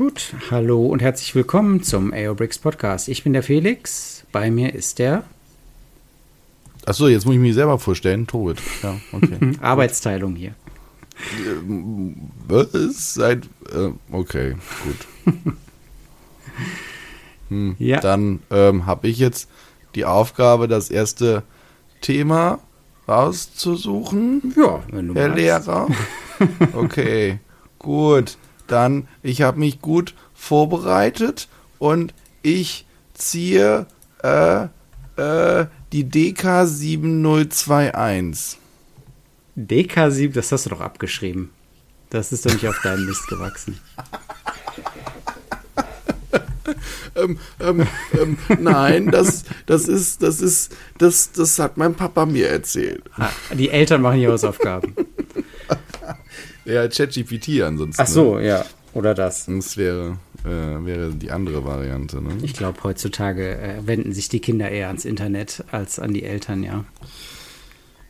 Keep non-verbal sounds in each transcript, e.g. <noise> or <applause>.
Gut, hallo und herzlich willkommen zum AOBRICS Podcast. Ich bin der Felix, bei mir ist der Achso, jetzt muss ich mich selber vorstellen. Tobit. Ja, okay. <laughs> Arbeitsteilung hier. Was? Seit, äh, okay, gut. <laughs> Hm, Ja. Dann ähm, habe ich jetzt die Aufgabe, das erste Thema rauszusuchen, Ja, wenn du Herr magst. Lehrer. <laughs> Okay, gut. Dann, ich habe mich gut vorbereitet und ich ziehe äh, äh, die DK 7021. DK7, das hast du doch abgeschrieben. Das ist doch nicht auf deinem Mist gewachsen. <laughs> ähm, ähm, ähm, nein, das, das ist, das ist, das, das hat mein Papa mir erzählt. Ah, die Eltern machen die Hausaufgaben. Ja, ChatGPT ansonsten. Ach so, ja. Oder das. Ne? Das wäre, äh, wäre die andere Variante, ne? Ich glaube, heutzutage äh, wenden sich die Kinder eher ans Internet als an die Eltern, ja.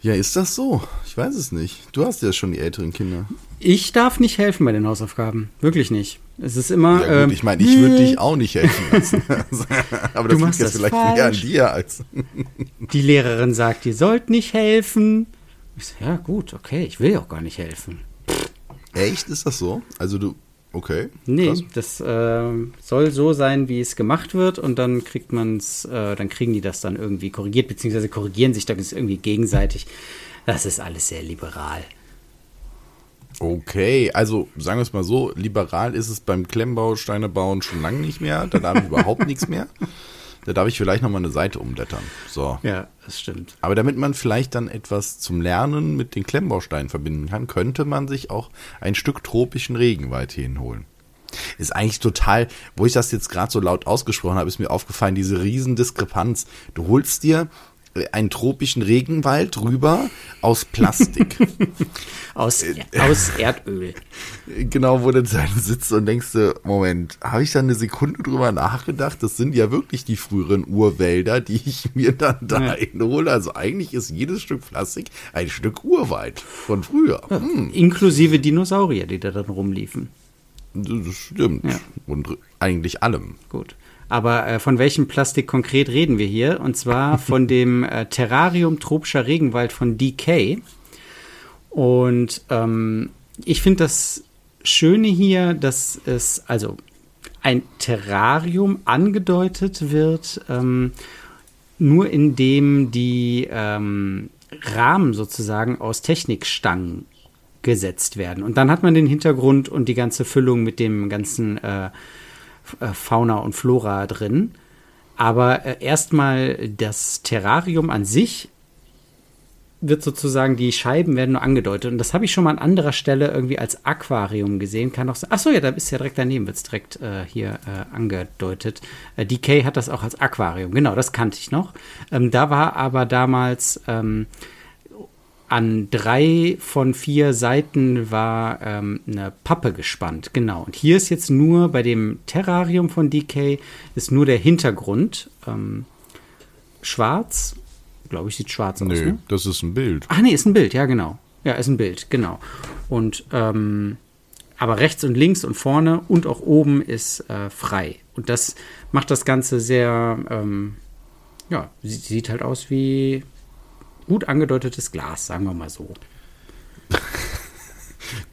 Ja, ist das so? Ich weiß es nicht. Du hast ja schon die älteren Kinder. Ich darf nicht helfen bei den Hausaufgaben. Wirklich nicht. Es ist immer. Ja gut, ähm, ich meine, ich würde dich auch nicht helfen lassen. <laughs> <laughs> Aber das Du liegt machst jetzt das vielleicht mehr an falsch. dir als. <laughs> Die Lehrerin sagt, ihr sollt nicht helfen. Ich so, ja gut, okay, ich will ja auch gar nicht helfen. Echt? Ist das so? Also du. Okay. Nee, krass. das ähm, soll so sein, wie es gemacht wird und dann kriegt man's, äh, dann kriegen die das dann irgendwie korrigiert, beziehungsweise korrigieren sich dann irgendwie gegenseitig. Das ist alles sehr liberal. Okay, also sagen wir es mal so, liberal ist es beim Klemmbau, Steine bauen schon lange nicht mehr. Da darf ich überhaupt nichts mehr. Da darf ich vielleicht nochmal eine Seite umblättern. So. Ja, das stimmt. Aber damit man vielleicht dann etwas zum Lernen mit den Klemmbausteinen verbinden kann, könnte man sich auch ein Stück tropischen Regenwald hinholen. Ist eigentlich total, wo ich das jetzt gerade so laut ausgesprochen habe, ist mir aufgefallen, diese Riesendiskrepanz. Du holst dir einen tropischen Regenwald rüber aus Plastik. <laughs> Aus, aus Erdöl. genau, wo du dann sitzt und denkst du, Moment, habe ich da eine Sekunde drüber nachgedacht? Das sind ja wirklich die früheren Urwälder, die ich mir dann da Ja. einhole. Also eigentlich ist jedes Stück Plastik ein Stück Urwald von früher. Hm, Inklusive Dinosaurier, die da dann rumliefen. das stimmt. Ja. Und eigentlich allem. Gut. Aber äh, von welchem Plastik konkret reden wir hier? Und zwar <laughs> von dem äh, Terrarium tropischer Regenwald von DK. Und ähm, ich finde das Schöne hier, dass es also ein Terrarium angedeutet wird, ähm, nur indem die ähm, Rahmen sozusagen aus Technikstangen gesetzt werden. Und dann hat man den Hintergrund und die ganze Füllung mit dem ganzen äh, Fauna und Flora drin. Aber äh, erstmal das Terrarium an sich wird sozusagen, die Scheiben werden nur angedeutet. Und das habe ich schon mal an anderer Stelle irgendwie als Aquarium gesehen. Kann auch sein. Achso, ja, da ist ja direkt daneben, wird es direkt äh, hier äh, angedeutet. Äh, DK hat das auch als Aquarium. Genau, das kannte ich noch. Ähm, da war aber damals ähm, an drei von vier Seiten war ähm, eine Pappe gespannt, genau. Und hier ist jetzt nur bei dem Terrarium von DK ist nur der Hintergrund ähm, schwarz. Glaube ich, sieht schwarz aus. Nö, Ne? das ist ein Bild. Ach nee, ist ein Bild, ja genau. Ja, ist ein Bild, genau. Und ähm, aber rechts und links und vorne und auch oben ist äh, frei. Und das macht das Ganze sehr, ähm, ja, sieht halt aus wie gut angedeutetes Glas, sagen wir mal so. <laughs>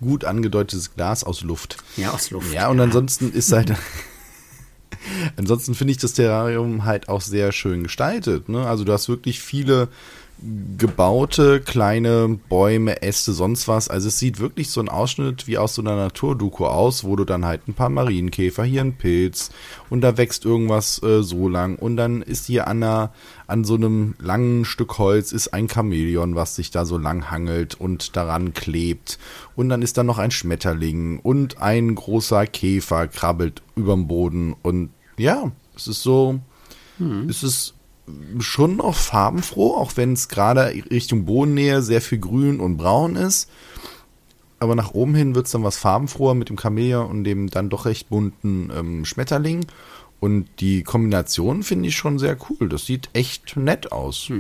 Gut angedeutetes Glas aus Luft. Ja, aus Luft. Ja, und ansonsten ist halt. <laughs> ansonsten finde ich das Terrarium halt auch sehr schön gestaltet. Ne? Also du hast wirklich viele gebaute kleine Bäume, Äste, sonst was. Also es sieht wirklich so ein Ausschnitt wie aus so einer Naturdoku aus, wo du dann halt ein paar Marienkäfer, hier ein Pilz und da wächst irgendwas äh, so lang. Und dann ist hier an, einer, an so einem langen Stück Holz ist ein Chamäleon, was sich da so lang hangelt und daran klebt. Und dann ist da noch ein Schmetterling und ein großer Käfer krabbelt überm Boden. Und ja, es ist so, es ist schon noch farbenfroh, auch wenn es gerade Richtung Bodennähe sehr viel grün und braun ist. Aber nach oben hin wird es dann was farbenfroher mit dem Chamäleon und dem dann doch recht bunten ähm, Schmetterling. Und die Kombination finde ich schon sehr cool. Das sieht echt nett aus.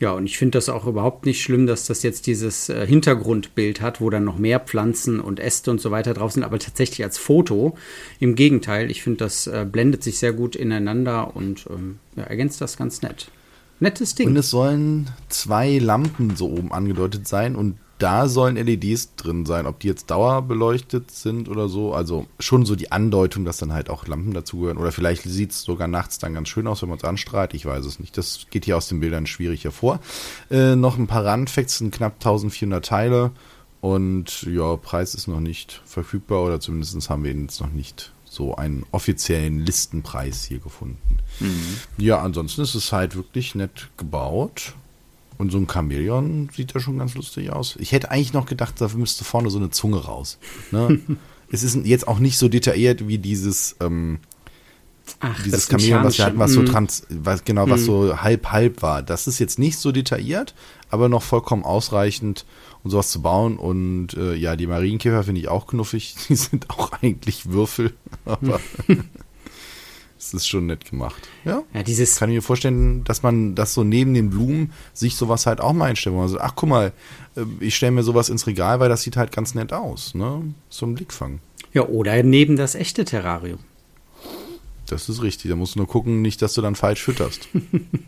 Ja, und ich finde das auch überhaupt nicht schlimm, dass das jetzt dieses äh, Hintergrundbild hat, wo dann noch mehr Pflanzen und Äste und so weiter drauf sind, aber tatsächlich als Foto. Im Gegenteil, ich finde, das äh, blendet sich sehr gut ineinander und ähm, ja, ergänzt das ganz nett. Nettes Ding. Und es sollen zwei Lampen so oben angedeutet sein und da sollen LEDs drin sein. Ob die jetzt dauerbeleuchtet sind oder so. Also schon so die Andeutung, dass dann halt auch Lampen dazugehören. Oder vielleicht sieht es sogar nachts dann ganz schön aus, wenn man es anstrahlt. Ich weiß es nicht. Das geht hier aus den Bildern schwierig hervor. Äh, noch ein paar Randfacts, sind knapp 1400 Teile. Und ja, Preis ist noch nicht verfügbar oder zumindest haben wir ihn jetzt noch nicht so einen offiziellen Listenpreis hier gefunden. Mhm. Ja, ansonsten ist es halt wirklich nett gebaut. Und so ein Chamäleon sieht ja schon ganz lustig aus. Ich hätte eigentlich noch gedacht, dafür müsste vorne so eine Zunge raus. Ne? <laughs> es ist jetzt auch nicht so detailliert wie dieses, ähm, Ach, dieses Chamäleon, was wir hatten, was so mhm. trans, was, genau, was mm. so halb halb war. Das ist jetzt nicht so detailliert, aber noch vollkommen ausreichend, um sowas zu bauen. Und äh, ja, die Marienkäfer finde ich auch knuffig. <laughs> Die sind auch eigentlich Würfel, aber <laughs> Es ist schon nett gemacht. Ja. ja dieses Kann ich mir vorstellen, dass man das so neben den Blumen sich sowas halt auch mal einstellt. Wo man so, ach guck mal, äh, ich stelle mir sowas ins Regal, weil das sieht halt ganz nett aus. Ne? So ein Blickfang. Ja, oder neben das echte Terrarium. Das ist richtig. Da musst du nur gucken, nicht, dass du dann falsch fütterst.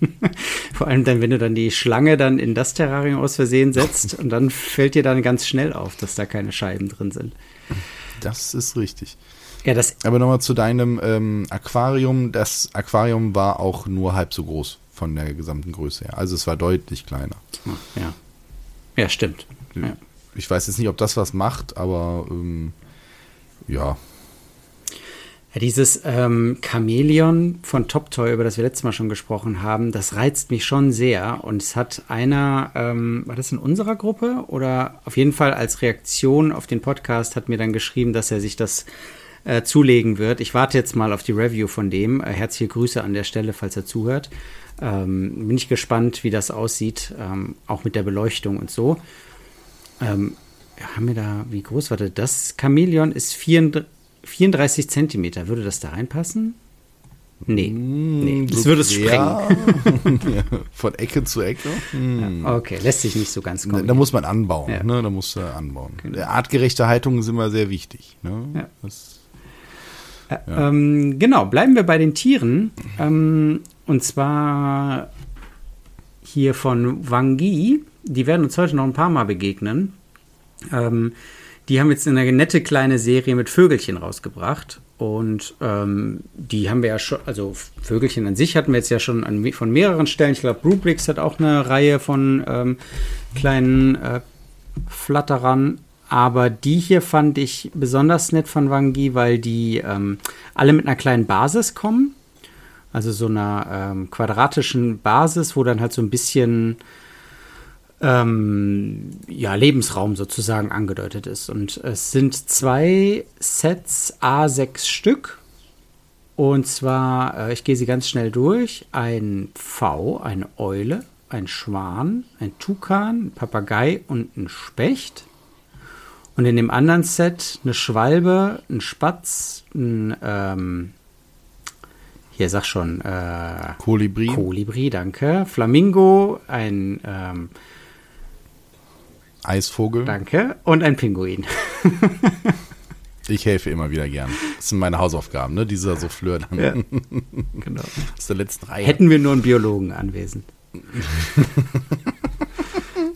<laughs> Vor allem dann, wenn du dann die Schlange dann in das Terrarium aus Versehen setzt <laughs> und dann fällt dir dann ganz schnell auf, dass da keine Scheiben drin sind. Das ist richtig. Ja, das Aber nochmal zu deinem ähm, Aquarium. Das Aquarium war auch nur halb so groß von der gesamten Größe her. Also es war deutlich kleiner. Ja, ja stimmt. Ja. Ich weiß jetzt nicht, ob das was macht, aber ähm, ja. Ja, dieses ähm, Chamäleon von Top Toy, über das wir letztes Mal schon gesprochen haben, das reizt mich schon sehr. Und es hat einer, ähm, war das in unserer Gruppe? Oder auf jeden Fall als Reaktion auf den Podcast hat mir dann geschrieben, dass er sich das äh, zulegen wird. Ich warte jetzt mal auf die Review von dem. Äh, herzliche Grüße an der Stelle, falls er zuhört. Ähm, bin ich gespannt, wie das aussieht, ähm, auch mit der Beleuchtung und so. Ähm, haben wir da, wie groß war das? Das Chamäleon ist 34, 34 Zentimeter. Würde das da reinpassen? Nee, nee, das würde es sprengen. <laughs> Von Ecke zu Ecke. Hm. Ja, okay, lässt sich nicht so ganz kommen. Da muss man anbauen, ja. ne? Da muss du anbauen. Genau. Artgerechte Haltung ist immer sehr wichtig. Ne? Ja. Ja. Ähm, genau, bleiben wir bei den Tieren. Ähm, und zwar hier von Wangi. Die werden uns heute noch ein paar Mal begegnen. Ähm, die haben jetzt eine nette kleine Serie mit Vögelchen rausgebracht. Und ähm, die haben wir ja schon, also Vögelchen an sich hatten wir jetzt ja schon an, von mehreren Stellen. Ich glaube, Rubrix hat auch eine Reihe von ähm, kleinen äh, Flatterern. Aber die hier fand ich besonders nett von Wangi, weil die ähm, alle mit einer kleinen Basis kommen. Also so einer ähm, quadratischen Basis, wo dann halt so ein bisschen ähm, ja, Lebensraum sozusagen angedeutet ist. Und es sind zwei Sets A6 Stück. Und zwar, äh, ich gehe sie ganz schnell durch. Ein V, eine Eule, ein Schwan, ein Tukan, ein Papagei und ein Specht. Und in dem anderen Set eine Schwalbe, ein Spatz, ein, ähm, hier sag schon, äh, Kolibri. Kolibri, danke. Flamingo, ein ähm, Eisvogel. Danke. Und ein Pinguin. <laughs> ich helfe immer wieder gern. Das sind meine Hausaufgaben, ne? Dieser so flirren. Ja, genau. <laughs> Aus der letzten Reihe. Hätten wir nur einen Biologen anwesend. <laughs>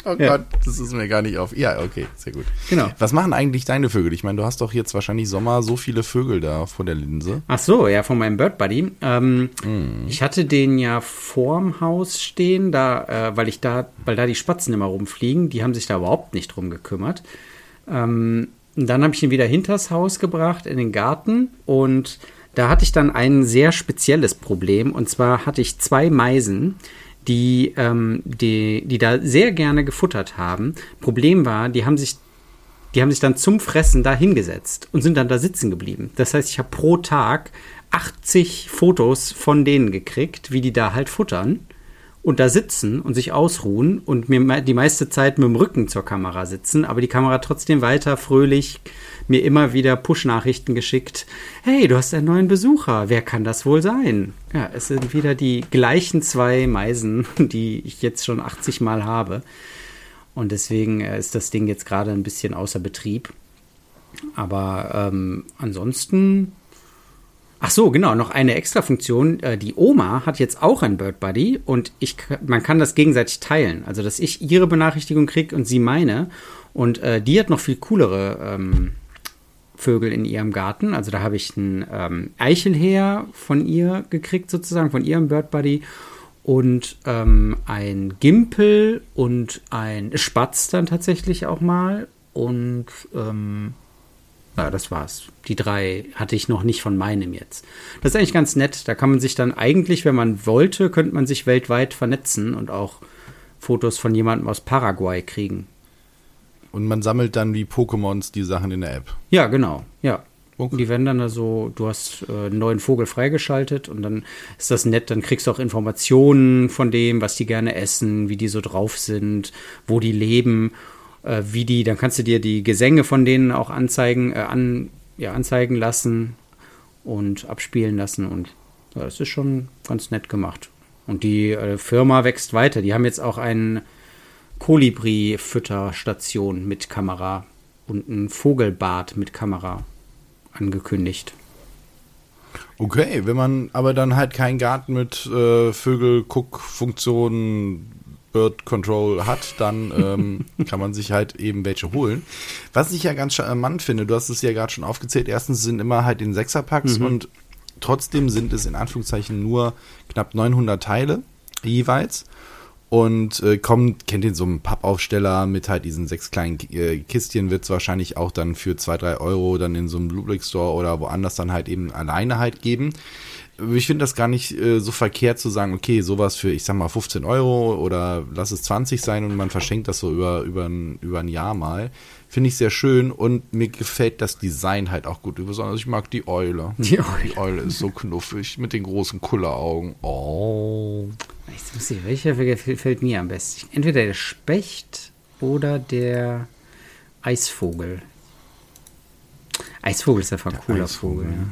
Oh ja. Gott, das ist mir gar nicht auf. Ja, okay, sehr gut. Genau. Was machen eigentlich deine Vögel? Ich meine, du hast doch jetzt wahrscheinlich Sommer so viele Vögel da vor der Linse. Ach so, ja, von meinem Bird Buddy. Ähm, mm. Ich hatte den ja vorm Haus stehen, da, äh, weil ich da, weil da die Spatzen immer rumfliegen. Die haben sich da überhaupt nicht drum gekümmert. Ähm, dann habe ich ihn wieder hinters Haus gebracht, in den Garten und da hatte ich dann ein sehr spezielles Problem. Und zwar hatte ich zwei Meisen, die, ähm, die, die da sehr gerne gefuttert haben. Problem war, die haben sich die haben sich dann zum Fressen da hingesetzt und sind dann da sitzen geblieben. Das heißt, ich habe pro Tag 80 Fotos von denen gekriegt, wie die da halt futtern. Und da sitzen und sich ausruhen und mir die meiste Zeit mit dem Rücken zur Kamera sitzen, aber die Kamera trotzdem weiter fröhlich mir immer wieder Push-Nachrichten geschickt. Hey, du hast einen neuen Besucher. Wer kann das wohl sein? Ja, es sind wieder die gleichen zwei Meisen, <laughs> die ich jetzt schon 80 Mal habe. Und deswegen äh, ist das Ding jetzt gerade ein bisschen außer Betrieb. Aber ähm, ansonsten Ach so, genau, noch eine extra Funktion. Äh, die Oma hat jetzt auch ein Bird Buddy und ich, man kann das gegenseitig teilen. Also, dass ich ihre Benachrichtigung kriege und sie meine. Und äh, die hat noch viel coolere ähm, Vögel in ihrem Garten. Also, da habe ich einen ähm, Eichelheer von ihr gekriegt, sozusagen, von ihrem Bird Buddy. Und ähm, ein Gimpel und ein Spatz dann tatsächlich auch mal. Und ähm, ja, das war's. Die drei hatte ich noch nicht von meinem jetzt. Das ist eigentlich ganz nett. Da kann man sich dann eigentlich, wenn man wollte, könnte man sich weltweit vernetzen und auch Fotos von jemandem aus Paraguay kriegen. Und man sammelt dann wie Pokémons die Sachen in der App. Ja, genau. Ja. Okay. Die werden dann da so, du hast äh, einen neuen Vogel freigeschaltet und dann ist das nett, dann kriegst du auch Informationen von dem, was die gerne essen, wie die so drauf sind, wo die leben äh, wie die, dann kannst du dir die Gesänge von denen auch anzeigen, äh, an, ja, anzeigen lassen und abspielen lassen und ja, das ist schon ganz nett gemacht. Und die äh, Firma wächst weiter. Die haben jetzt auch eine Kolibri-Fütterstation mit Kamera und ein Vogelbad mit Kamera angekündigt. Okay, wenn man aber dann halt keinen Garten mit äh, Vögel-Guck-Funktionen Bird Control hat, dann ähm, <laughs> kann man sich halt eben welche holen. Was ich ja ganz charmant finde, du hast es ja gerade schon aufgezählt, erstens sind immer halt in Sechserpacks mhm. und trotzdem sind es in Anführungszeichen nur knapp 900 Teile jeweils und äh, kommt, kennt ihr so einen Pappaufsteller mit halt diesen sechs kleinen äh, Kistchen, wird es wahrscheinlich auch dann für zwei drei Euro dann in so einem Bluebrick Store oder woanders dann halt eben alleine halt geben ich finde das gar nicht äh, so verkehrt zu sagen, okay, sowas für, ich sag mal, 15 Euro oder lass es 20 sein und man verschenkt das so über, über, ein, über ein Jahr mal. Finde ich sehr schön und mir gefällt das Design halt auch gut. Besonders ich mag die Eule. <laughs> Die Eule, die Eule ist so knuffig mit den großen Kulleraugen. Oh. Ich muss sehen, welcher gefällt mir am besten? Entweder der Specht oder der Eisvogel. Eisvogel ist einfach ein cooler Eisvogel. Vogel. Ja.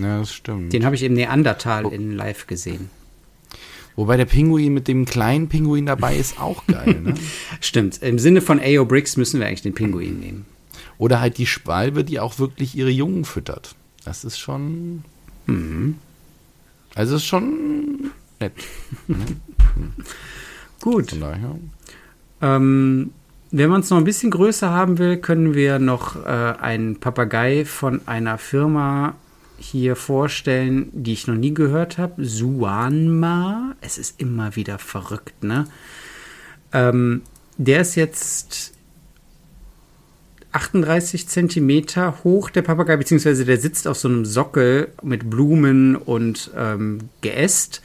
Ja, das stimmt. Den habe ich im Neandertal oh. in live gesehen. Wobei der Pinguin mit dem kleinen Pinguin dabei ist auch geil, ne? <laughs> Stimmt. Im Sinne von AO Bricks müssen wir eigentlich den Pinguin nehmen. Oder halt die Schwalbe, die auch wirklich ihre Jungen füttert. Das ist schon. Mhm. Also ist schon nett. ne? <laughs> Gut. Ähm, wenn man es noch ein bisschen größer haben will, können wir noch äh, einen Papagei von einer Firma hier vorstellen, die ich noch nie gehört habe. Suanma. Es ist immer wieder verrückt, ne? Ähm, der ist jetzt 38 Zentimeter hoch, der Papagei, beziehungsweise der sitzt auf so einem Sockel mit Blumen und ähm, Geäst.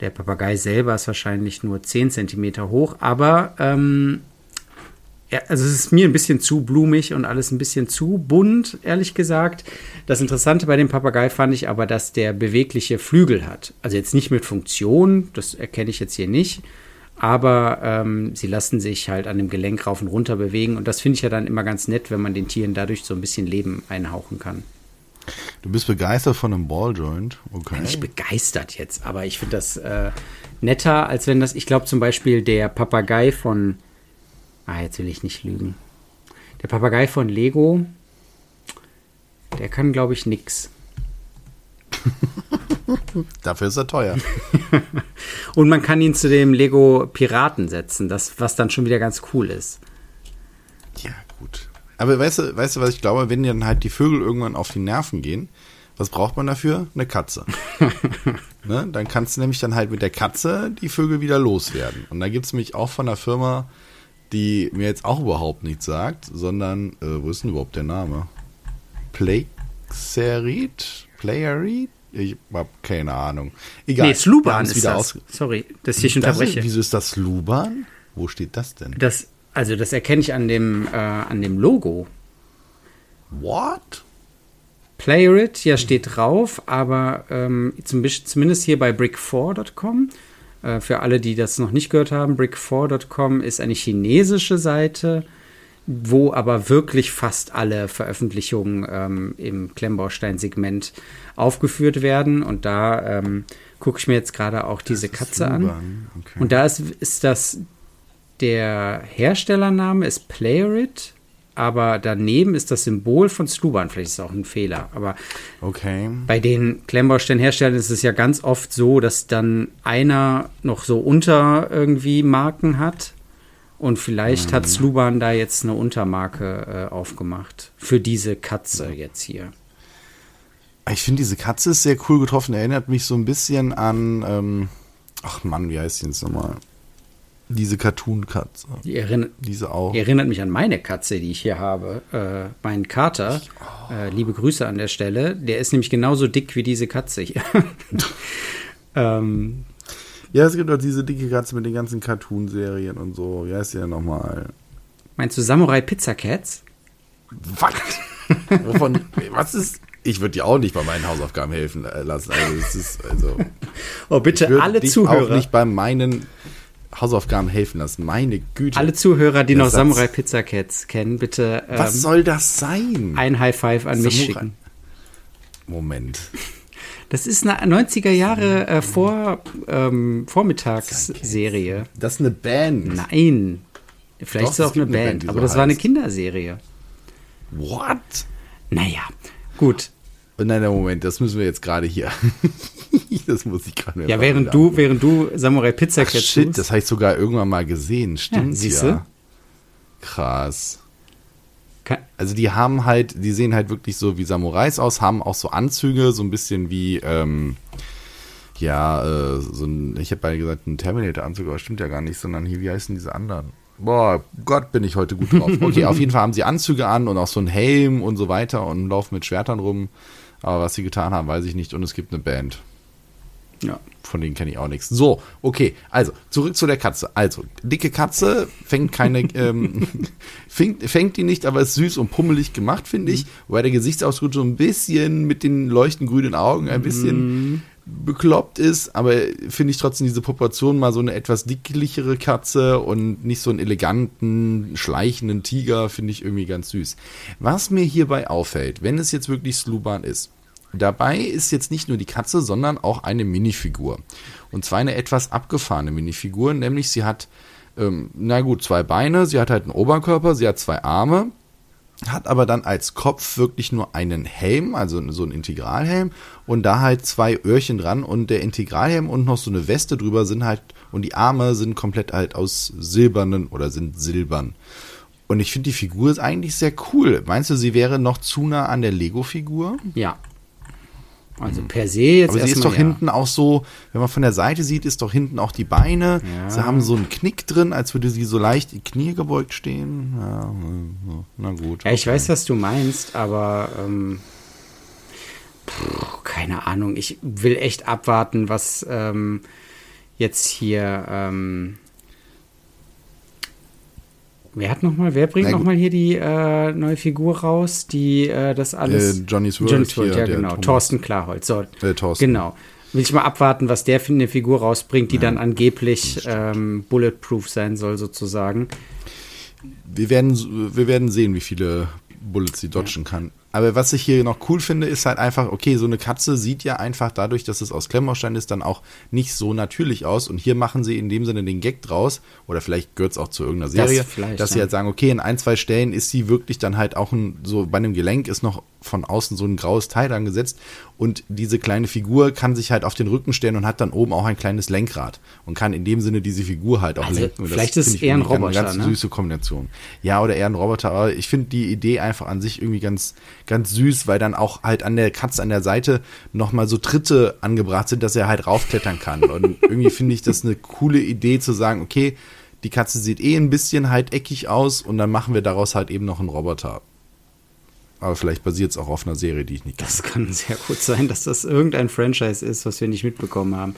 Der Papagei selber ist wahrscheinlich nur 10 Zentimeter hoch, aber ähm, also es ist mir ein bisschen zu blumig und alles ein bisschen zu bunt, ehrlich gesagt. Das Interessante bei dem Papagei fand ich aber, dass der bewegliche Flügel hat. Also jetzt nicht mit Funktion, das erkenne ich jetzt hier nicht, aber ähm, sie lassen sich halt an dem Gelenk rauf und runter bewegen und das finde ich ja dann immer ganz nett, wenn man den Tieren dadurch so ein bisschen Leben einhauchen kann. Du bist begeistert von einem Balljoint, okay. Nicht begeistert jetzt, aber ich finde das äh, netter, als wenn das, ich glaube zum Beispiel der Papagei von Ah, jetzt will ich nicht lügen. Der Papagei von Lego, der kann, glaube ich, nix. <laughs> Dafür ist er teuer. <laughs> Und man kann ihn zu dem Lego Piraten setzen, das, was dann schon wieder ganz cool ist. Ja, gut. Aber weißt du, weißt du, was ich glaube, wenn dann halt die Vögel irgendwann auf die Nerven gehen, was braucht man dafür? Eine Katze. <laughs> ne? Dann kannst du nämlich dann halt mit der Katze die Vögel wieder loswerden. Und da gibt es mich auch von der Firma die mir jetzt auch überhaupt nichts sagt, sondern, äh, wo ist denn überhaupt der Name? Plaxerit? Playerit? Ich habe keine Ahnung. Egal. Nee, Sluban ist wieder das. Sorry, dass ich unterbreche. Ist, wieso ist das Sluban? Wo steht das denn? Das, also das erkenne ich an dem, äh, an dem Logo. What? Playerit, ja, steht drauf, aber ähm, zum, zumindest hier bei brick4.com Äh, für alle, die das noch nicht gehört haben, brick4.com ist eine chinesische Seite, wo aber wirklich fast alle Veröffentlichungen ähm, im Klemmbaustein-Segment aufgeführt werden. Und da ähm, gucke ich mir jetzt gerade auch diese Katze an. Okay. Und da ist, ist das der Herstellername ist Playerit, aber daneben ist das Symbol von Sluban. Vielleicht ist es auch ein Fehler. Aber okay. bei den Klemmbaustein-Herstellern ist es ja ganz oft so, dass dann einer noch so unter irgendwie Marken hat. Und vielleicht mhm. hat Sluban da jetzt eine Untermarke äh, aufgemacht. Für diese Katze jetzt hier. Ich finde, diese Katze ist sehr cool getroffen. Erinnert mich so ein bisschen an. Ähm, ach Mann, wie heißt die jetzt nochmal? Diese Cartoon-Katze. Die erinnert, Diese auch. Die erinnert mich an meine Katze, die ich hier habe. Äh, meinen Kater. Oh. Äh, liebe Grüße an der Stelle. Der ist nämlich genauso dick wie diese Katze hier. <laughs> ähm, ja, es gibt auch diese dicke Katze mit den ganzen Cartoon-Serien und so. Wie heißt die denn nochmal? Meinst du Samurai Pizza Cats? Was? <laughs> Wovon, was ist. Ich würde dir auch nicht bei meinen Hausaufgaben helfen äh, lassen. Also, das ist, also, oh, bitte alle Zuhörer. auch nicht bei meinen Hausaufgaben helfen lassen. Meine Güte. Alle Zuhörer, die noch Satz. Samurai Pizza Cats kennen, bitte. Ähm, Was soll das sein? Ein High Five an Samurai. mich schicken. Moment. Das ist eine 90er Jahre äh, vor, ähm, Vormittagsserie. Das ist eine Band. Nein. Vielleicht Doch, ist es auch eine Band, Band aber so das heißt. war eine Kinderserie. What? Naja, gut. Nein, Moment, das müssen wir jetzt gerade hier. <laughs> das muss ich gerade Ja, während du, während du Samurai Pizza Cat Shit, tust. das habe ich sogar irgendwann mal gesehen. Stimmt ja. Siehst ja. Krass. Also die haben halt, die sehen halt wirklich so wie Samurais aus, haben auch so Anzüge, so ein bisschen wie, ähm, ja, äh, so ein, ich habe beide gesagt, ein Terminator-Anzug, aber stimmt ja gar nicht, sondern hier, wie heißen diese anderen? Boah, Gott, bin ich heute gut drauf. <laughs> Okay, auf jeden Fall haben sie Anzüge an und auch so einen Helm und so weiter und laufen mit Schwertern rum. Aber was sie getan haben, weiß ich nicht. Und es gibt eine Band. Ja. Von denen kenne ich auch nichts. So, okay, also zurück zu der Katze. Also, dicke Katze fängt keine, <laughs> ähm, fängt, fängt die nicht, aber ist süß und pummelig gemacht, finde ich. Mhm. Wobei der Gesichtsausdruck so ein bisschen mit den leuchtend grünen Augen ein bisschen mhm. bekloppt ist, aber finde ich trotzdem diese Proportion mal so eine etwas dicklichere Katze und nicht so einen eleganten, schleichenden Tiger, finde ich irgendwie ganz süß. Was mir hierbei auffällt, wenn es jetzt wirklich Sluban ist, Dabei ist jetzt nicht nur die Katze, sondern auch eine Minifigur. Und zwar eine etwas abgefahrene Minifigur, nämlich sie hat, ähm, na gut, zwei Beine, sie hat halt einen Oberkörper, sie hat zwei Arme, hat aber dann als Kopf wirklich nur einen Helm, also so einen Integralhelm und da halt zwei Öhrchen dran und der Integralhelm und noch so eine Weste drüber sind halt und die Arme sind komplett halt aus silbernen oder sind silbern. Und ich finde die Figur ist eigentlich sehr cool. Meinst du, sie wäre noch zu nah an der Lego-Figur? Ja, also per se jetzt Aber sie ist doch ja. hinten auch so, wenn man von der Seite sieht, ist doch hinten auch die Beine. Ja. Sie haben so einen Knick drin, als würde sie so leicht die Knie gebeugt stehen. Ja, na gut. Ja, ich weiß, was du meinst, aber ähm, pff, keine Ahnung. Ich will echt abwarten, was ähm, jetzt hier ähm, Wer hat noch mal, wer bringt noch mal hier die äh, neue Figur raus, die äh, das alles? Äh, Johnny's World. Johnny's World, ja genau. Thorsten Klarholz. So, äh, Thorsten. Genau. Will ich mal abwarten, was der für eine Figur rausbringt, die ja, dann angeblich ähm, bulletproof sein soll, sozusagen. Wir werden, wir werden sehen, wie viele Bullets sie dodgen ja. kann. Aber was ich hier noch cool finde, ist halt einfach, okay, so eine Katze sieht ja einfach dadurch, dass es aus Klemmbaustein ist, dann auch nicht so natürlich aus. Und hier machen sie in dem Sinne den Gag draus, oder vielleicht gehört es auch zu irgendeiner Serie, das dass sie halt sagen, okay, in ein, zwei Stellen ist sie wirklich dann halt auch ein, so bei einem Gelenk ist noch von außen so ein graues Teil angesetzt und diese kleine Figur kann sich halt auf den Rücken stellen und hat dann oben auch ein kleines Lenkrad und kann in dem Sinne diese Figur halt auch also lenken. vielleicht ist es eher ein Roboter, eine ganz ne? süße Kombination. Ja, oder eher ein Roboter, aber ich finde die Idee einfach an sich irgendwie ganz ganz süß, weil dann auch halt an der Katze an der Seite nochmal so Tritte angebracht sind, dass er halt raufklettern kann. Und <laughs> irgendwie finde ich das eine coole Idee zu sagen, okay, die Katze sieht eh ein bisschen halt eckig aus und dann machen wir daraus halt eben noch einen Roboter. Aber vielleicht basiert es auch auf einer Serie, die ich nicht kenne. Das kann sehr gut sein, dass das irgendein Franchise ist, was wir nicht mitbekommen haben.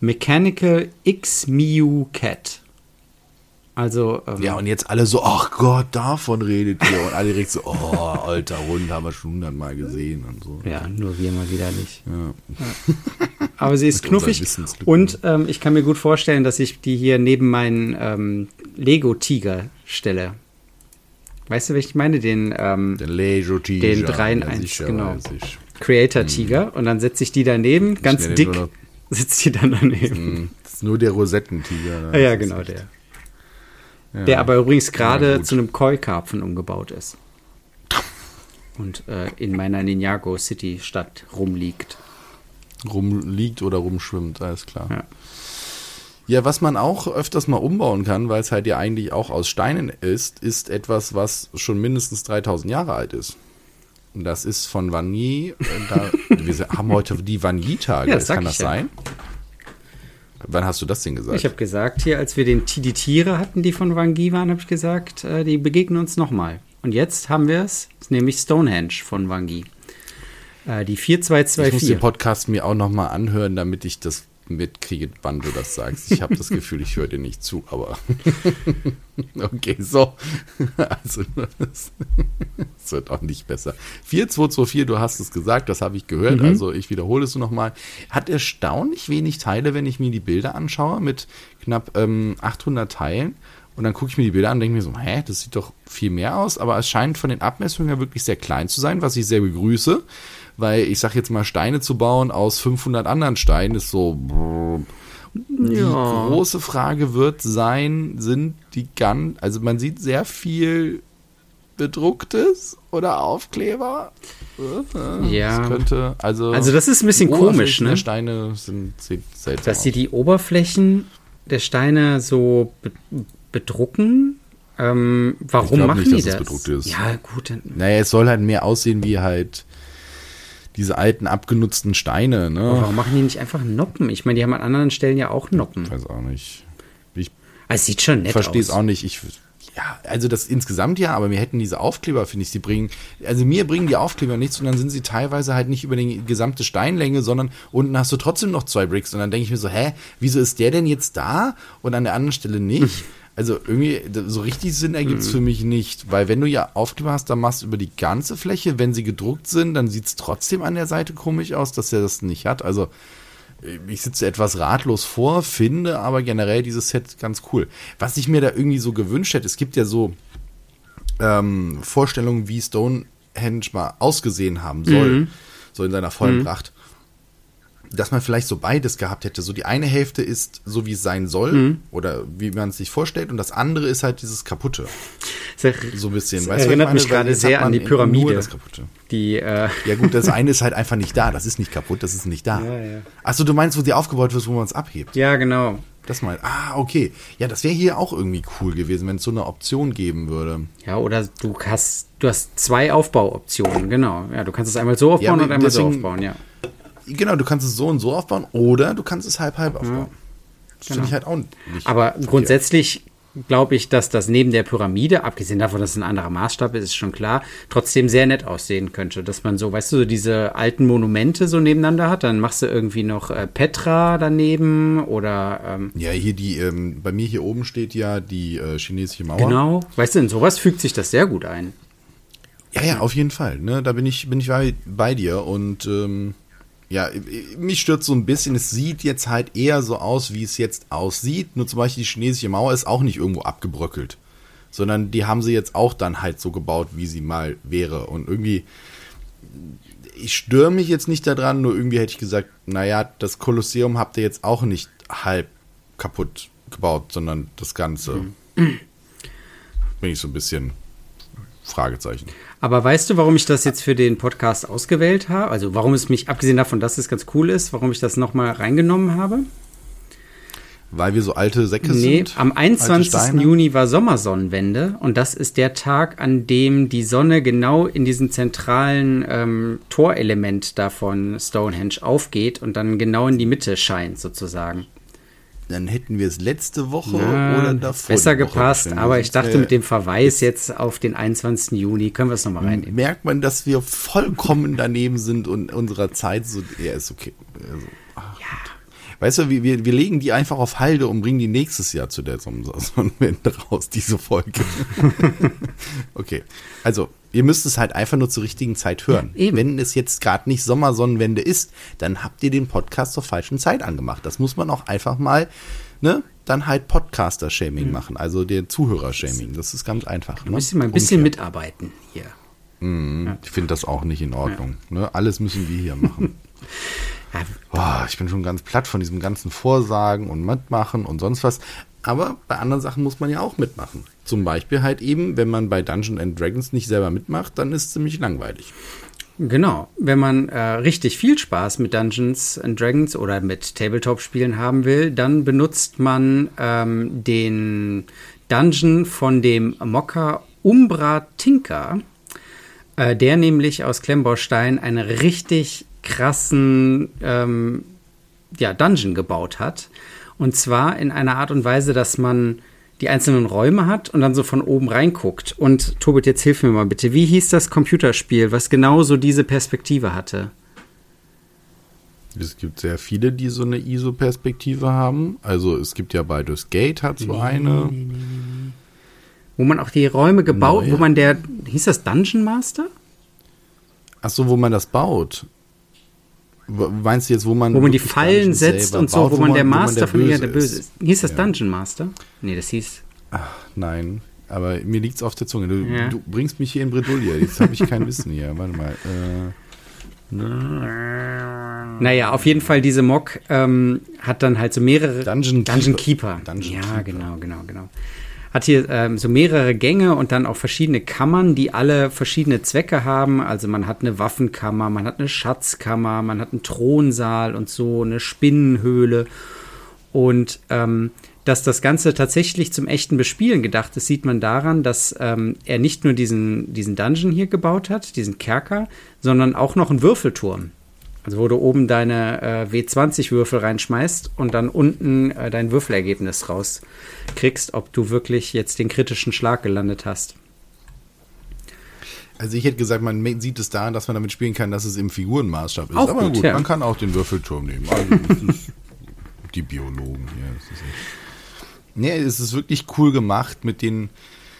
Mechanical X Mew Cat. Also. Ähm, ja, und jetzt alle so, ach Gott, davon redet ihr. Und alle direkt so, oh, alter Hund, haben wir schon hundertmal gesehen und so. Ja, nur wir mal wieder nicht. Ja. ja. aber sie ist <laughs> knuffig. Und ähm, ich kann mir gut vorstellen, dass ich die hier neben meinen ähm, Lego-Tiger stelle. Weißt du, was ich meine? Den ähm, Der Lego Tiger. Den 3 in ja, 1, sicher, genau. weiß ich. Creator-Tiger. Und dann setze ich die daneben, ganz dick, sitzt die dann daneben. Hm, Das ist nur der Rosettentiger. Ah, ja, genau, der. Ja. Der aber übrigens gerade gut. zu einem Koi-Karpfen umgebaut ist. Und äh, in meiner Ninjago City Stadt rumliegt. rumliegt oder rumschwimmt, alles klar. Ja. Ja, was man auch öfters mal umbauen kann, weil es halt ja eigentlich auch aus Steinen ist, ist etwas, was schon mindestens 3000 Jahre alt ist. Und das ist von Vanille. äh, Da, <laughs> wir haben heute die Vanille-Tage. Ja, das kann das ja. sein? Wann hast du das denn gesagt? Ich habe gesagt, hier, als wir den, die Tiere hatten, die von Wangi waren, habe ich gesagt, äh, die begegnen uns nochmal. Und jetzt haben wir es, nämlich Stonehenge von Wangi. Äh, die ich muss den 4224. Podcast mir auch nochmal anhören, damit ich das mitkriege, wann du das sagst. Ich habe das Gefühl, ich höre dir nicht zu, aber <laughs> okay, so. Also das, das <laughs> wird auch nicht besser. 4224, du hast es gesagt, das habe ich gehört, Mhm. also ich wiederhole es nochmal. Hat erstaunlich wenig Teile, wenn ich mir die Bilder anschaue, mit knapp ähm, 800 Teilen. Und dann gucke ich mir die Bilder an und denke mir so, hä, das sieht doch viel mehr aus, aber es scheint von den Abmessungen her wirklich sehr klein zu sein, was ich sehr begrüße, weil ich sag jetzt mal, Steine zu bauen aus 500 anderen Steinen ist so. Die Ja. große Frage wird sein, sind die ganz, also man sieht sehr viel bedrucktes oder Aufkleber. Ja. Das könnte, also, Also das ist ein bisschen komisch, ne? Der Steine sind sieht seltsam Dass sie die Oberflächen der Steine so be bedrucken. Ähm, warum Ich glaub machen nicht, die dass es das? bedruckt ist. Ja, gut. Naja, es soll halt mehr aussehen wie halt diese alten abgenutzten Steine, ne? Warum machen die nicht einfach Noppen? Ich meine, die haben an anderen Stellen ja auch Noppen. Ich weiß auch nicht. Ich Also, es sieht schon nett verstehe es aus. auch nicht. Ich, ja, also das insgesamt ja, aber mir hätten diese Aufkleber, finde ich, sie bringen, also mir bringen die Aufkleber nichts und dann sind sie teilweise halt nicht über die gesamte Steinlänge, sondern unten hast du trotzdem noch zwei Bricks und dann denke ich mir so, hä, wieso ist der denn jetzt da und an der anderen Stelle nicht? <laughs> Also irgendwie, so richtig Sinn ergibt es für mich nicht, weil wenn du ja Aufkleber hast, dann machst du über die ganze Fläche, wenn sie gedruckt sind, dann sieht es trotzdem an der Seite komisch aus, dass er das nicht hat. Also ich sitze etwas ratlos vor, finde aber generell dieses Set ganz cool. Was ich mir da irgendwie so gewünscht hätte, es gibt ja so ähm, Vorstellungen, wie Stonehenge mal ausgesehen haben soll, so in seiner vollen Pracht. Dass man vielleicht so beides gehabt hätte. So die eine Hälfte ist so, wie es sein soll, oder wie man es sich vorstellt, und das andere ist halt dieses Kaputte. Das So ein bisschen. Das Weißt erinnert ich mich gerade sehr an die Pyramide. das Kaputte. Die, äh, Ja gut, das <laughs> eine ist halt einfach nicht da. Das ist nicht kaputt, das ist nicht da. Ja, ja. Achso, du meinst, wo die aufgebaut wird, wo man es abhebt. ja, genau. Das mal. Ah, okay. Ja, das wäre hier auch irgendwie cool gewesen, wenn es so eine Option geben würde. Ja, oder du hast, du hast zwei Aufbauoptionen, genau. Ja, du kannst es einmal so aufbauen aber und einmal so aufbauen, ja. Genau, du kannst es so und so aufbauen oder du kannst es halb halb aufbauen. Das genau. finde ich halt auch nicht. Aber verkehrt. grundsätzlich glaube ich, dass das neben der Pyramide, abgesehen davon, dass es ein anderer Maßstab ist, ist schon klar, trotzdem sehr nett aussehen könnte. Dass man so, weißt du, so diese alten Monumente so nebeneinander hat, dann machst du irgendwie noch äh, Petra daneben oder ähm, Ja, hier die, ähm, bei mir hier oben steht ja die äh, chinesische Mauer. genau, weißt du, in sowas fügt sich das sehr gut ein. Ja, ja, auf jeden Fall. Ne? Da bin ich, bin ich bei, bei dir und ähm, ja, mich stört so ein bisschen. Es sieht jetzt halt eher so aus, wie es jetzt aussieht. Nur zum Beispiel die chinesische Mauer ist auch nicht irgendwo abgebröckelt, sondern die haben sie jetzt auch dann halt so gebaut, wie sie mal wäre. Und irgendwie, ich störe mich jetzt nicht daran, nur irgendwie hätte ich gesagt, naja, das Kolosseum habt ihr jetzt auch nicht halb kaputt gebaut, sondern das Ganze. Bin ich so ein bisschen Fragezeichen. Aber weißt du, warum ich das jetzt für den Podcast ausgewählt habe? Also warum es mich, abgesehen davon, dass es ganz cool ist, warum ich das nochmal reingenommen habe? Weil wir so alte Säcke Nee, sind? am Alte 21. Steine? Juni war Sommersonnenwende und das ist der Tag, an dem die Sonne genau in diesem zentralen ähm, Torelement da von Stonehenge aufgeht und dann genau in die Mitte scheint sozusagen. Dann hätten wir es letzte Woche Ja, oder davor. besser gepasst, bestimmt. aber ich dachte, Äh, mit dem Verweis jetzt auf den 21. Juni können wir es nochmal reinnehmen. Merkt man, dass wir vollkommen daneben sind und unserer Zeit so. Ja, ist okay. Also, ach, gut. Weißt du, wir, wir, wir legen die einfach auf Halde und bringen die nächstes Jahr zu der Sonnenwende <laughs> raus, diese Folge. <laughs> okay, also ihr müsst es halt einfach nur zur richtigen Zeit hören. Ja, Wenn es jetzt gerade nicht Sommersonnenwende ist, dann habt ihr den Podcast zur falschen Zeit angemacht. Das muss man auch einfach mal, ne? Dann halt Podcaster-Shaming mhm. machen, also der Zuhörer-Shaming. Das ist ganz einfach. Ne? Müssen mal ein bisschen Umkehr. mitarbeiten hier. Mhm, ja. Ich finde das auch nicht in Ordnung. Ja. Ne? Alles müssen wir hier machen. <laughs> Oh, ich bin schon ganz platt von diesem ganzen Vorsagen und Mitmachen und sonst was. Aber bei anderen Sachen muss man ja auch mitmachen. Zum Beispiel halt eben, wenn man bei Dungeons and Dragons nicht selber mitmacht, dann ist es ziemlich langweilig. Genau. Wenn man äh, richtig viel Spaß mit Dungeons and Dragons oder mit Tabletop-Spielen haben will, dann benutzt man ähm, den Dungeon von dem Mokka Umbra Tinker, äh, der nämlich aus Klemmbaustein eine richtig krassen ähm, ja, Dungeon gebaut hat. Und zwar in einer Art und Weise, dass man die einzelnen Räume hat und dann so von oben reinguckt. Und Tobit, jetzt hilf mir mal bitte. Wie hieß das Computerspiel, was genau so diese Perspektive hatte? Es gibt sehr viele, die so eine ISO-Perspektive haben. Also es gibt ja Baldur's Gate hat so eine. Wo man auch die Räume gebaut, Neue. wo man der, hieß das Dungeon Master? Ach so, wo man das baut. Meinst du jetzt, wo man. Wo man die Fallen setzt und so, baut, wo, man, der Master von ihr der Böse ist. Hieß das ja. Dungeon Master? Nee, das hieß. Ach, nein. Aber mir liegt es auf der Zunge. Du, ja. du, bringst mich hier in Bredouille. Jetzt habe ich kein <laughs> Wissen hier. Warte mal. Äh. Naja, auf jeden Fall, diese Mock ähm, hat dann halt so mehrere. Dungeon, Dungeon Keeper. Keeper. Dungeon ja, Keeper. genau, genau, genau hat hier ähm, so mehrere Gänge und dann auch verschiedene Kammern, die alle verschiedene Zwecke haben. Also man hat eine Waffenkammer, man hat eine Schatzkammer, man hat einen Thronsaal und so, eine Spinnenhöhle. Und ähm, dass das Ganze tatsächlich zum echten Bespielen gedacht ist, sieht man daran, dass ähm, er nicht nur diesen, diesen Dungeon hier gebaut hat, diesen Kerker, sondern auch noch einen Würfelturm. Also wo du oben deine äh, W20-Würfel reinschmeißt und dann unten äh, dein Würfelergebnis rauskriegst, ob du wirklich jetzt den kritischen Schlag gelandet hast. Also ich hätte gesagt, man sieht es daran, dass man damit spielen kann, dass es im Figurenmaßstab ist. Auch Aber gut, gut ja. man kann auch den Würfelturm nehmen. Also <laughs> die Biologen hier. Es ist nee, es ist wirklich cool gemacht mit den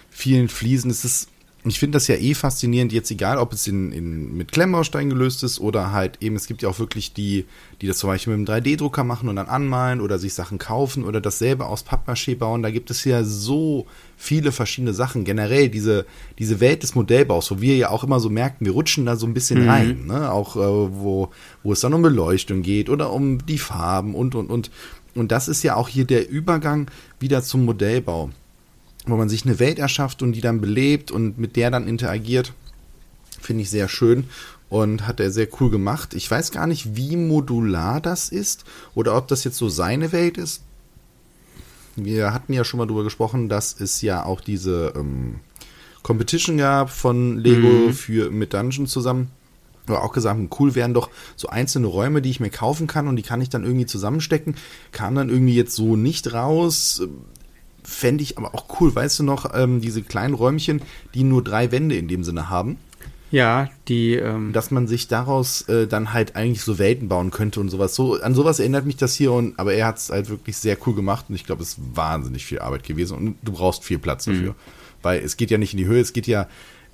vielen Fliesen. Es ist ich finde das ja eh faszinierend, jetzt egal, ob es in, in, mit Klemmbaustein gelöst ist oder halt eben, es gibt ja auch wirklich die, die das zum Beispiel mit einem 3D-Drucker machen und dann anmalen oder sich Sachen kaufen oder dasselbe aus Pappmaché bauen. Da gibt es ja so viele verschiedene Sachen. Generell diese, diese Welt des Modellbaus, wo wir ja auch immer so merken, wir rutschen da so ein bisschen mhm. rein, ne? Auch äh, wo, wo es dann um Beleuchtung geht oder um die Farben und und und. Und das ist ja auch hier der Übergang wieder zum Modellbau wo man sich eine Welt erschafft und die dann belebt und mit der dann interagiert. Finde ich sehr schön und hat er sehr cool gemacht. Ich weiß gar nicht, wie modular das ist oder ob das jetzt so seine Welt ist. Wir hatten ja schon mal darüber gesprochen, dass es ja auch diese ähm, Competition gab von Lego mhm. für mit Dungeon zusammen. Aber auch gesagt, cool wären doch so einzelne Räume, die ich mir kaufen kann und die kann ich dann irgendwie zusammenstecken. Kam dann irgendwie jetzt so nicht raus fände ich aber auch cool. Weißt du noch, ähm, diese kleinen Räumchen, die nur drei Wände in dem Sinne haben? Ja, die. Ähm dass man sich daraus äh, dann halt eigentlich so Welten bauen könnte und sowas. So, an sowas erinnert mich das hier, und, aber er hat es halt wirklich sehr cool gemacht und ich glaube, es ist wahnsinnig viel Arbeit gewesen und du brauchst viel Platz dafür. Mhm. Weil es geht ja nicht in die Höhe, es geht ja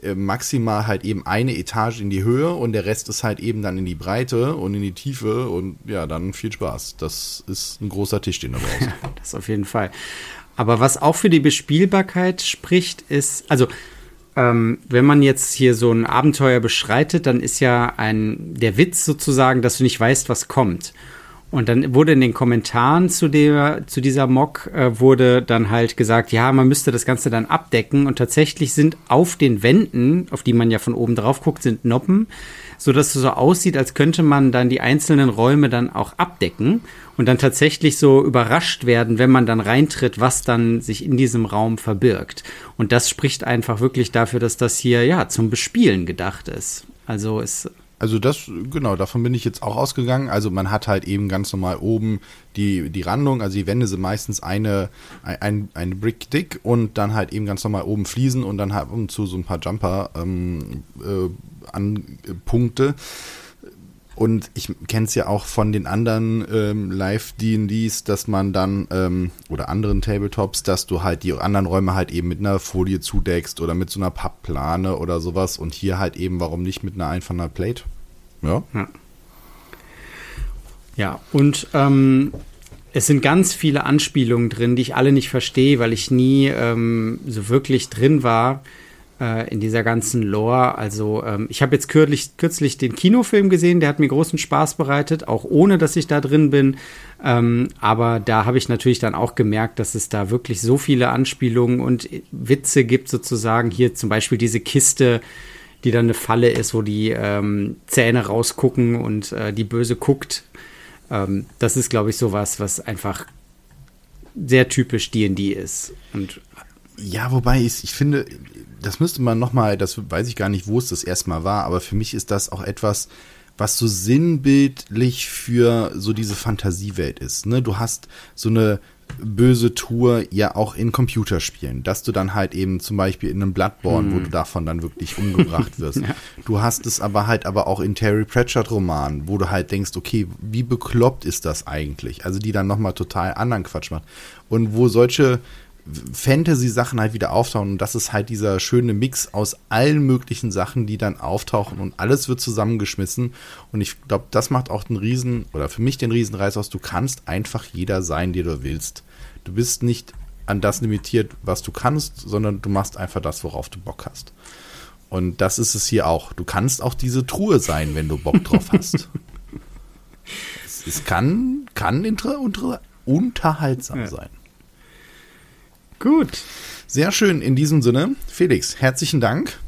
äh, maximal halt eben eine Etage in die Höhe und der Rest ist halt eben dann in die Breite und in die Tiefe und ja, dann viel Spaß. Das ist ein großer Tisch, den du brauchst. <laughs> das auf jeden Fall. Aber was auch für die Bespielbarkeit spricht, ist, also ähm, wenn man jetzt hier so ein Abenteuer beschreitet, dann ist ja ein der Witz sozusagen, dass du nicht weißt, was kommt. Und dann wurde in den Kommentaren zu der, zu dieser Mock äh, wurde dann halt gesagt, ja, man müsste das Ganze dann abdecken. Und tatsächlich sind auf den Wänden, auf die man ja von oben drauf guckt, sind Noppen, so dass es so aussieht, als könnte man dann die einzelnen Räume dann auch abdecken und dann tatsächlich so überrascht werden, wenn man dann reintritt, was dann sich in diesem Raum verbirgt. Und das spricht einfach wirklich dafür, dass das hier ja zum Bespielen gedacht ist. Also es also das, genau, davon bin ich jetzt auch ausgegangen. Also man hat halt eben ganz normal oben die, die Randung, also die Wände sind meistens eine, ein, eine Brick dick und dann halt eben ganz normal oben Fliesen und dann halt um zu so ein paar Jumper ähm, äh, an Punkte. Und ich kenne es ja auch von den anderen ähm, Live-DNDs, dass man dann, ähm, oder anderen Tabletops, dass du halt die anderen Räume halt eben mit einer Folie zudeckst oder mit so einer Pappplane oder sowas und hier halt eben, warum nicht mit einer einfachen Plate? Ja. Ja, ja und ähm, es sind ganz viele Anspielungen drin, die ich alle nicht verstehe, weil ich nie ähm, so wirklich drin war äh, in dieser ganzen Lore. Also ähm, ich habe jetzt kürzlich, kürzlich den Kinofilm gesehen, der hat mir großen Spaß bereitet, auch ohne dass ich da drin bin. Ähm, aber da habe ich natürlich dann auch gemerkt, dass es da wirklich so viele Anspielungen und Witze gibt, sozusagen. Hier zum Beispiel diese Kiste, die dann eine Falle ist, wo die ähm, Zähne rausgucken und äh, die Böse guckt. Ähm, das ist, glaube ich, sowas, was einfach sehr typisch D&D ist. Und ja, wobei ich, ich finde, das müsste man nochmal, das weiß ich gar nicht, wo es das erstmal war, aber für mich ist das auch etwas, was so sinnbildlich für so diese Fantasiewelt ist. Ne? Du hast so eine böse Tour ja auch in Computerspielen, dass du dann halt eben zum Beispiel in einem Bloodborne, hm. wo du davon dann wirklich umgebracht wirst. <laughs> ja. Du hast es aber halt aber auch in Terry Pratchett Romanen, wo du halt denkst, okay, wie bekloppt ist das eigentlich? Also die dann nochmal total anderen Quatsch macht. Und wo solche Fantasy-Sachen halt wieder auftauchen. Und das ist halt dieser schöne Mix aus allen möglichen Sachen, die dann auftauchen und alles wird zusammengeschmissen. Und ich glaube, das macht auch den Riesen, oder für mich den Riesenreiß aus. Du kannst einfach jeder sein, der du willst. Du bist nicht an das limitiert, was du kannst, sondern du machst einfach das, worauf du Bock hast. Und das ist es hier auch. Du kannst auch diese Truhe sein, wenn du Bock drauf hast. <laughs> es, es, kann, kann inter, unter, unterhaltsam ja. sein. Gut. Sehr schön in diesem Sinne. Felix, herzlichen Dank.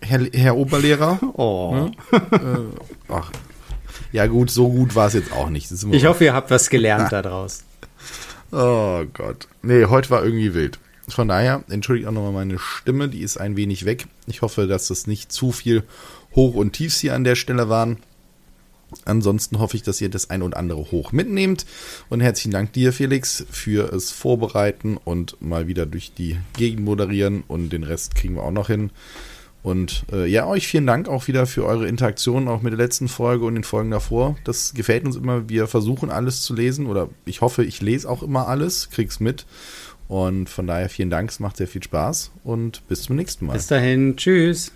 Herr, Herr Oberlehrer. <laughs> Oh. Ja, <laughs> äh, ach. ja gut, so gut war es jetzt auch nicht. Ich hoffe, ihr habt was gelernt daraus. <laughs> Oh Gott. Nee, heute war irgendwie wild. Von daher, entschuldigt auch nochmal meine Stimme, die ist ein wenig weg. Ich hoffe, dass das nicht zu viel Hoch- und Tiefs hier an der Stelle waren. Ansonsten hoffe ich, dass ihr das ein und andere hoch mitnehmt. Und herzlichen Dank dir, Felix, für es Vorbereiten und mal wieder durch die Gegend moderieren. Und den Rest kriegen wir auch noch hin. Und äh, ja, euch vielen Dank auch wieder für eure Interaktion, auch mit der letzten Folge und den Folgen davor. Das gefällt uns immer. Wir versuchen alles zu lesen oder ich hoffe, ich lese auch immer alles, krieg's mit. Und von daher vielen Dank, es macht sehr viel Spaß und bis zum nächsten Mal. Bis dahin, tschüss.